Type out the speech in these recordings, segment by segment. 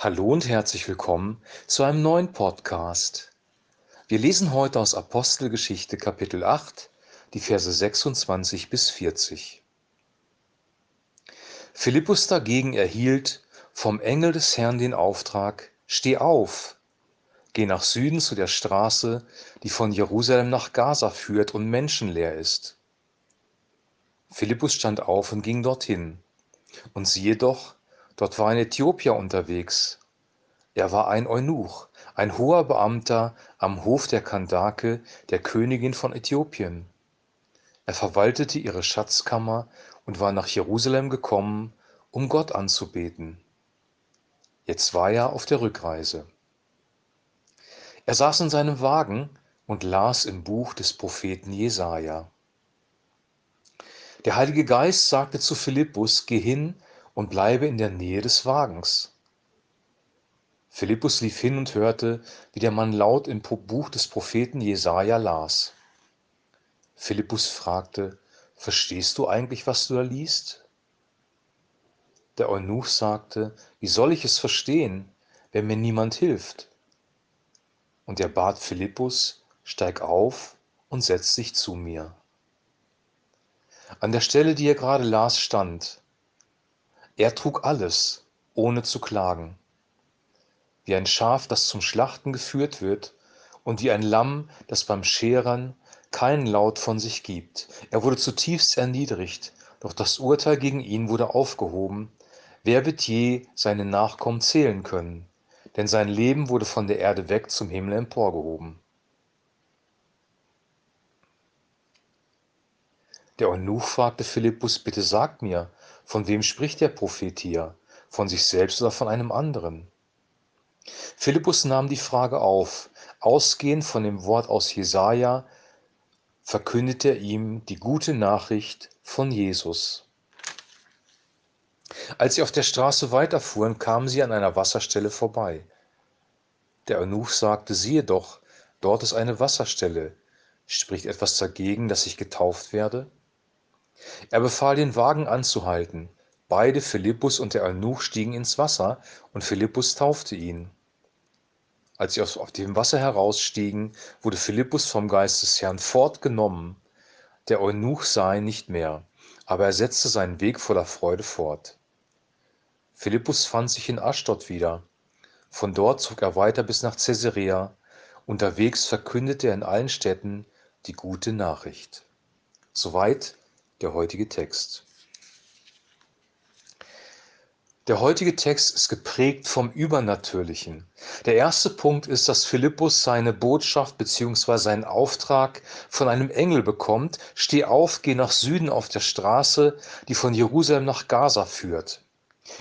Hallo und herzlich willkommen zu einem neuen Podcast. Wir lesen heute aus Apostelgeschichte Kapitel 8, die Verse 26 bis 40. Philippus dagegen erhielt vom Engel des Herrn den Auftrag, steh auf, geh nach Süden zu der Straße, die von Jerusalem nach Gaza führt und menschenleer ist. Philippus stand auf und ging dorthin. Und siehe doch, Dort war ein Äthiopier unterwegs. Er war ein Eunuch, ein hoher Beamter am Hof der Kandake, der Königin von Äthiopien. Er verwaltete ihre Schatzkammer und war nach Jerusalem gekommen, um Gott anzubeten. Jetzt war er auf der Rückreise. Er saß in seinem Wagen und las im Buch des Propheten Jesaja. Der Heilige Geist sagte zu Philippus: Geh hin und bleibe in der Nähe des Wagens. Philippus lief hin und hörte, wie der Mann laut im Buch des Propheten Jesaja las. Philippus fragte: Verstehst du eigentlich, was du da liest? Der Eunuch sagte: Wie soll ich es verstehen, wenn mir niemand hilft? Und er bat Philippus: Steig auf und setz dich zu mir. An der Stelle, die er gerade las, stand: er trug alles, ohne zu klagen. Wie ein Schaf, das zum Schlachten geführt wird, und wie ein Lamm, das beim Scheren keinen Laut von sich gibt. Er wurde zutiefst erniedrigt, doch das Urteil gegen ihn wurde aufgehoben. Wer wird je seine Nachkommen zählen können? Denn sein Leben wurde von der Erde weg zum Himmel emporgehoben. Der Eunuch fragte Philippus, bitte sag mir, von wem spricht der Prophet hier? Von sich selbst oder von einem anderen? Philippus nahm die Frage auf. Ausgehend von dem Wort aus Jesaja verkündete er ihm die gute Nachricht von Jesus. Als sie auf der Straße weiterfuhren, kamen sie an einer Wasserstelle vorbei. Der Eunuch sagte: Siehe doch, dort ist eine Wasserstelle. Spricht etwas dagegen, dass ich getauft werde? Er befahl den Wagen anzuhalten. Beide, Philippus und der Eunuch, stiegen ins Wasser, und Philippus taufte ihn. Als sie aus dem Wasser herausstiegen, wurde Philippus vom Geist des Herrn fortgenommen. Der Eunuch sah ihn nicht mehr, aber er setzte seinen Weg voller Freude fort. Philippus fand sich in Aschdod wieder. Von dort zog er weiter bis nach Caesarea. Unterwegs verkündete er in allen Städten die gute Nachricht. Soweit der heutige Text. Der heutige Text ist geprägt vom Übernatürlichen. Der erste Punkt ist, dass Philippus seine Botschaft bzw. seinen Auftrag von einem Engel bekommt. Steh auf, geh nach Süden auf der Straße, die von Jerusalem nach Gaza führt.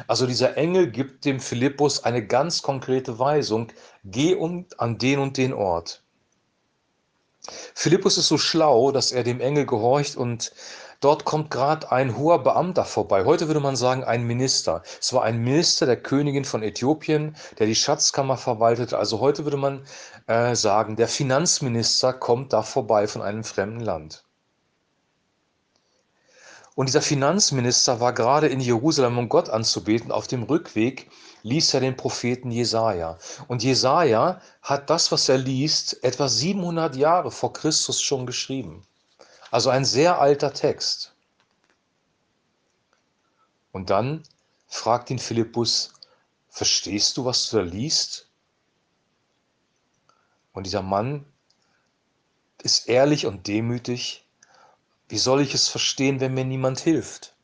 Also dieser Engel gibt dem Philippus eine ganz konkrete Weisung. Geh an den und den Ort. Philippus ist so schlau, dass er dem Engel gehorcht und Dort kommt gerade ein hoher Beamter vorbei. Heute würde man sagen ein Minister. Es war ein Minister der Königin von Äthiopien, der die Schatzkammer verwaltete. Also heute würde man äh, sagen, der Finanzminister kommt da vorbei von einem fremden Land. Und dieser Finanzminister war gerade in Jerusalem, um Gott anzubeten. Auf dem Rückweg liest er den Propheten Jesaja. Und Jesaja hat das, was er liest, etwa 700 Jahre vor Christus schon geschrieben. Also ein sehr alter Text. Und dann fragt ihn Philippus, verstehst du, was du da liest? Und dieser Mann ist ehrlich und demütig. Wie soll ich es verstehen, wenn mir niemand hilft?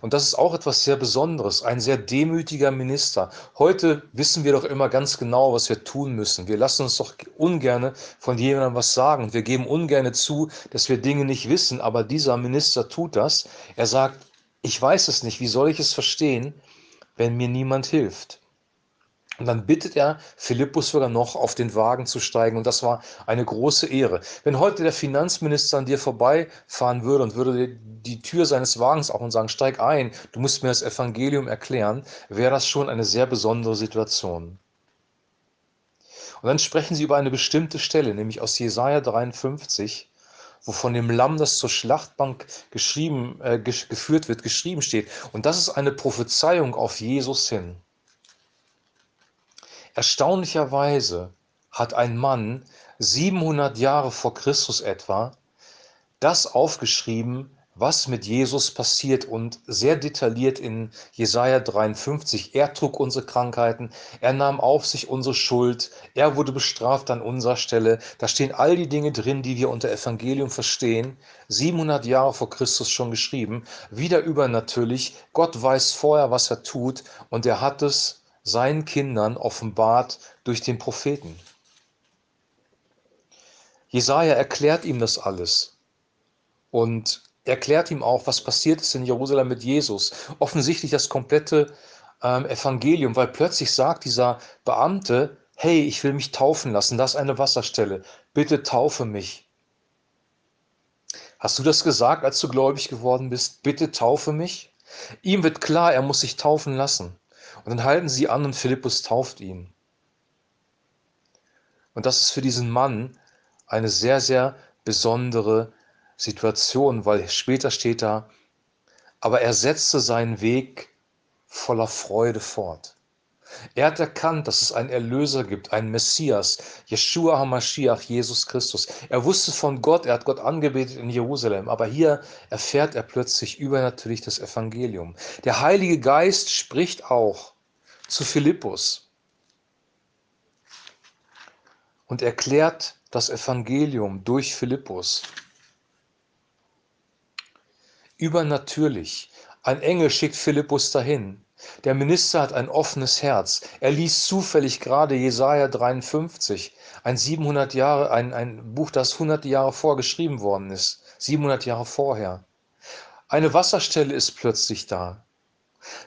Und das ist auch etwas sehr Besonderes, ein sehr demütiger Minister. Heute wissen wir doch immer ganz genau, was wir tun müssen. Wir lassen uns doch ungerne von jemandem was sagen wir geben ungerne zu, dass wir Dinge nicht wissen. Aber dieser Minister tut das. Er sagt, ich weiß es nicht, wie soll ich es verstehen, wenn mir niemand hilft? Und dann bittet er Philippus sogar noch, auf den Wagen zu steigen. Und das war eine große Ehre. Wenn heute der Finanzminister an dir vorbeifahren würde und würde die Tür seines Wagens auch und sagen, steig ein, du musst mir das Evangelium erklären, wäre das schon eine sehr besondere Situation. Und dann sprechen sie über eine bestimmte Stelle, nämlich aus Jesaja 53, wo von dem Lamm, das zur Schlachtbank geschrieben, äh, geführt wird, geschrieben steht. Und das ist eine Prophezeiung auf Jesus hin. Erstaunlicherweise hat ein Mann 700 Jahre vor Christus etwa das aufgeschrieben, was mit Jesus passiert und sehr detailliert in Jesaja 53. Er trug unsere Krankheiten, er nahm auf sich unsere Schuld, er wurde bestraft an unserer Stelle. Da stehen all die Dinge drin, die wir unter Evangelium verstehen. 700 Jahre vor Christus schon geschrieben. Wieder übernatürlich. Gott weiß vorher, was er tut und er hat es seinen Kindern offenbart durch den Propheten. Jesaja erklärt ihm das alles und erklärt ihm auch, was passiert ist in Jerusalem mit Jesus. Offensichtlich das komplette ähm, Evangelium, weil plötzlich sagt dieser Beamte, hey, ich will mich taufen lassen, das ist eine Wasserstelle, bitte taufe mich. Hast du das gesagt, als du gläubig geworden bist? Bitte taufe mich? Ihm wird klar, er muss sich taufen lassen. Und dann halten sie an und Philippus tauft ihn. Und das ist für diesen Mann eine sehr, sehr besondere Situation, weil später steht da, aber er setzte seinen Weg voller Freude fort. Er hat erkannt, dass es einen Erlöser gibt, einen Messias, Yeshua HaMashiach, Jesus Christus. Er wusste von Gott, er hat Gott angebetet in Jerusalem, aber hier erfährt er plötzlich übernatürlich das Evangelium. Der Heilige Geist spricht auch zu Philippus und erklärt das Evangelium durch Philippus. Übernatürlich. Ein Engel schickt Philippus dahin. Der Minister hat ein offenes Herz. Er liest zufällig gerade Jesaja 53, ein 700 Jahre, ein, ein Buch, das 100 Jahre vorgeschrieben worden ist, 700 Jahre vorher. Eine Wasserstelle ist plötzlich da.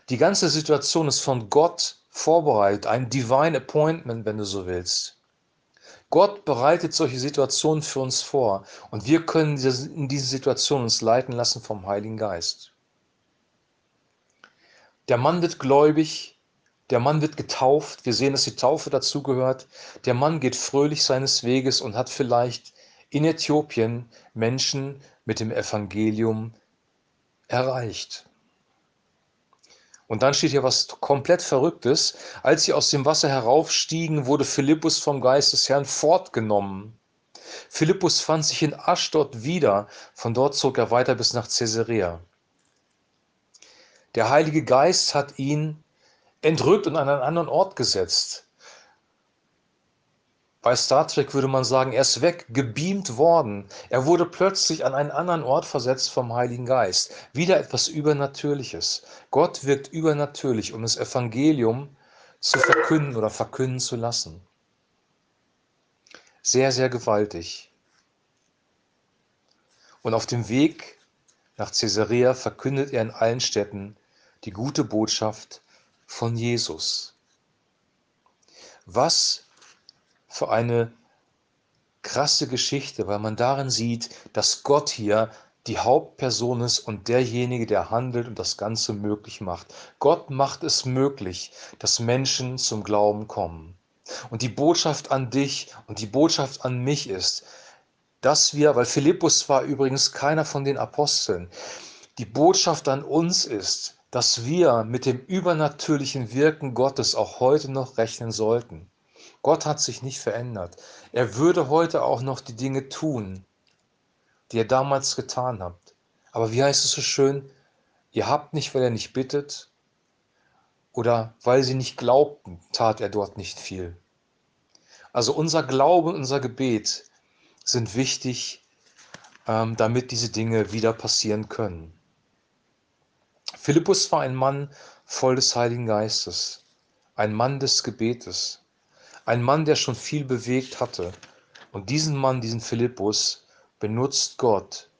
Die ganze Situation ist von Gott vorbereitet, ein Divine Appointment, wenn du so willst. Gott bereitet solche Situationen für uns vor und wir können in diese Situation uns leiten lassen vom Heiligen Geist. Der Mann wird gläubig, der Mann wird getauft. Wir sehen, dass die Taufe dazugehört. Der Mann geht fröhlich seines Weges und hat vielleicht in Äthiopien Menschen mit dem Evangelium erreicht. Und dann steht hier was komplett Verrücktes. Als sie aus dem Wasser heraufstiegen, wurde Philippus vom Geist des Herrn fortgenommen. Philippus fand sich in Aschdod wieder. Von dort zog er weiter bis nach Caesarea. Der Heilige Geist hat ihn entrückt und an einen anderen Ort gesetzt. Bei Star Trek würde man sagen, er ist weg, gebeamt worden. Er wurde plötzlich an einen anderen Ort versetzt vom Heiligen Geist. Wieder etwas Übernatürliches. Gott wirkt übernatürlich, um das Evangelium zu verkünden oder verkünden zu lassen. Sehr, sehr gewaltig. Und auf dem Weg nach Caesarea verkündet er in allen Städten die gute Botschaft von Jesus. Was für eine krasse Geschichte, weil man darin sieht, dass Gott hier die Hauptperson ist und derjenige, der handelt und das Ganze möglich macht. Gott macht es möglich, dass Menschen zum Glauben kommen. Und die Botschaft an dich und die Botschaft an mich ist, dass wir, weil Philippus war übrigens keiner von den Aposteln, die Botschaft an uns ist, dass wir mit dem übernatürlichen Wirken Gottes auch heute noch rechnen sollten. Gott hat sich nicht verändert. Er würde heute auch noch die Dinge tun, die er damals getan hat. Aber wie heißt es so schön? Ihr habt nicht, weil er nicht bittet, oder weil sie nicht glaubten, tat er dort nicht viel. Also unser Glaube und unser Gebet sind wichtig, ähm, damit diese Dinge wieder passieren können. Philippus war ein Mann voll des Heiligen Geistes, ein Mann des Gebetes, ein Mann, der schon viel bewegt hatte. Und diesen Mann, diesen Philippus, benutzt Gott,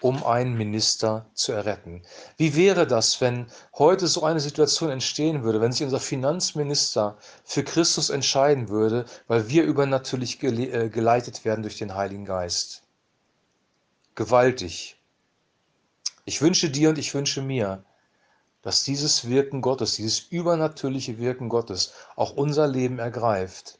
um einen Minister zu erretten. Wie wäre das, wenn heute so eine Situation entstehen würde, wenn sich unser Finanzminister für Christus entscheiden würde, weil wir übernatürlich äh, geleitet werden durch den Heiligen Geist? Gewaltig. Ich wünsche dir und ich wünsche mir, dass dieses Wirken Gottes, dieses übernatürliche Wirken Gottes auch unser Leben ergreift,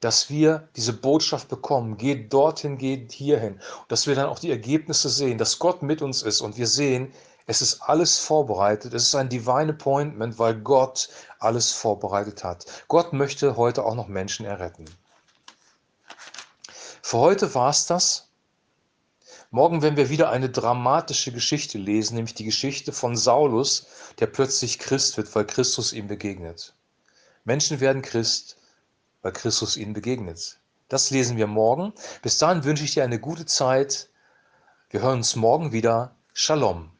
dass wir diese Botschaft bekommen, geht dorthin, geht hierhin, und dass wir dann auch die Ergebnisse sehen, dass Gott mit uns ist und wir sehen, Es ist alles vorbereitet. Es ist ein Divine Appointment, weil Gott alles vorbereitet hat. Gott möchte heute auch noch Menschen erretten. Für heute war es das. Morgen werden wir wieder eine dramatische Geschichte lesen, nämlich die Geschichte von Saulus, der plötzlich Christ wird, weil Christus ihm begegnet. Menschen werden Christ, weil Christus ihnen begegnet. Das lesen wir morgen. Bis dahin wünsche ich dir eine gute Zeit. Wir hören uns morgen wieder. Shalom.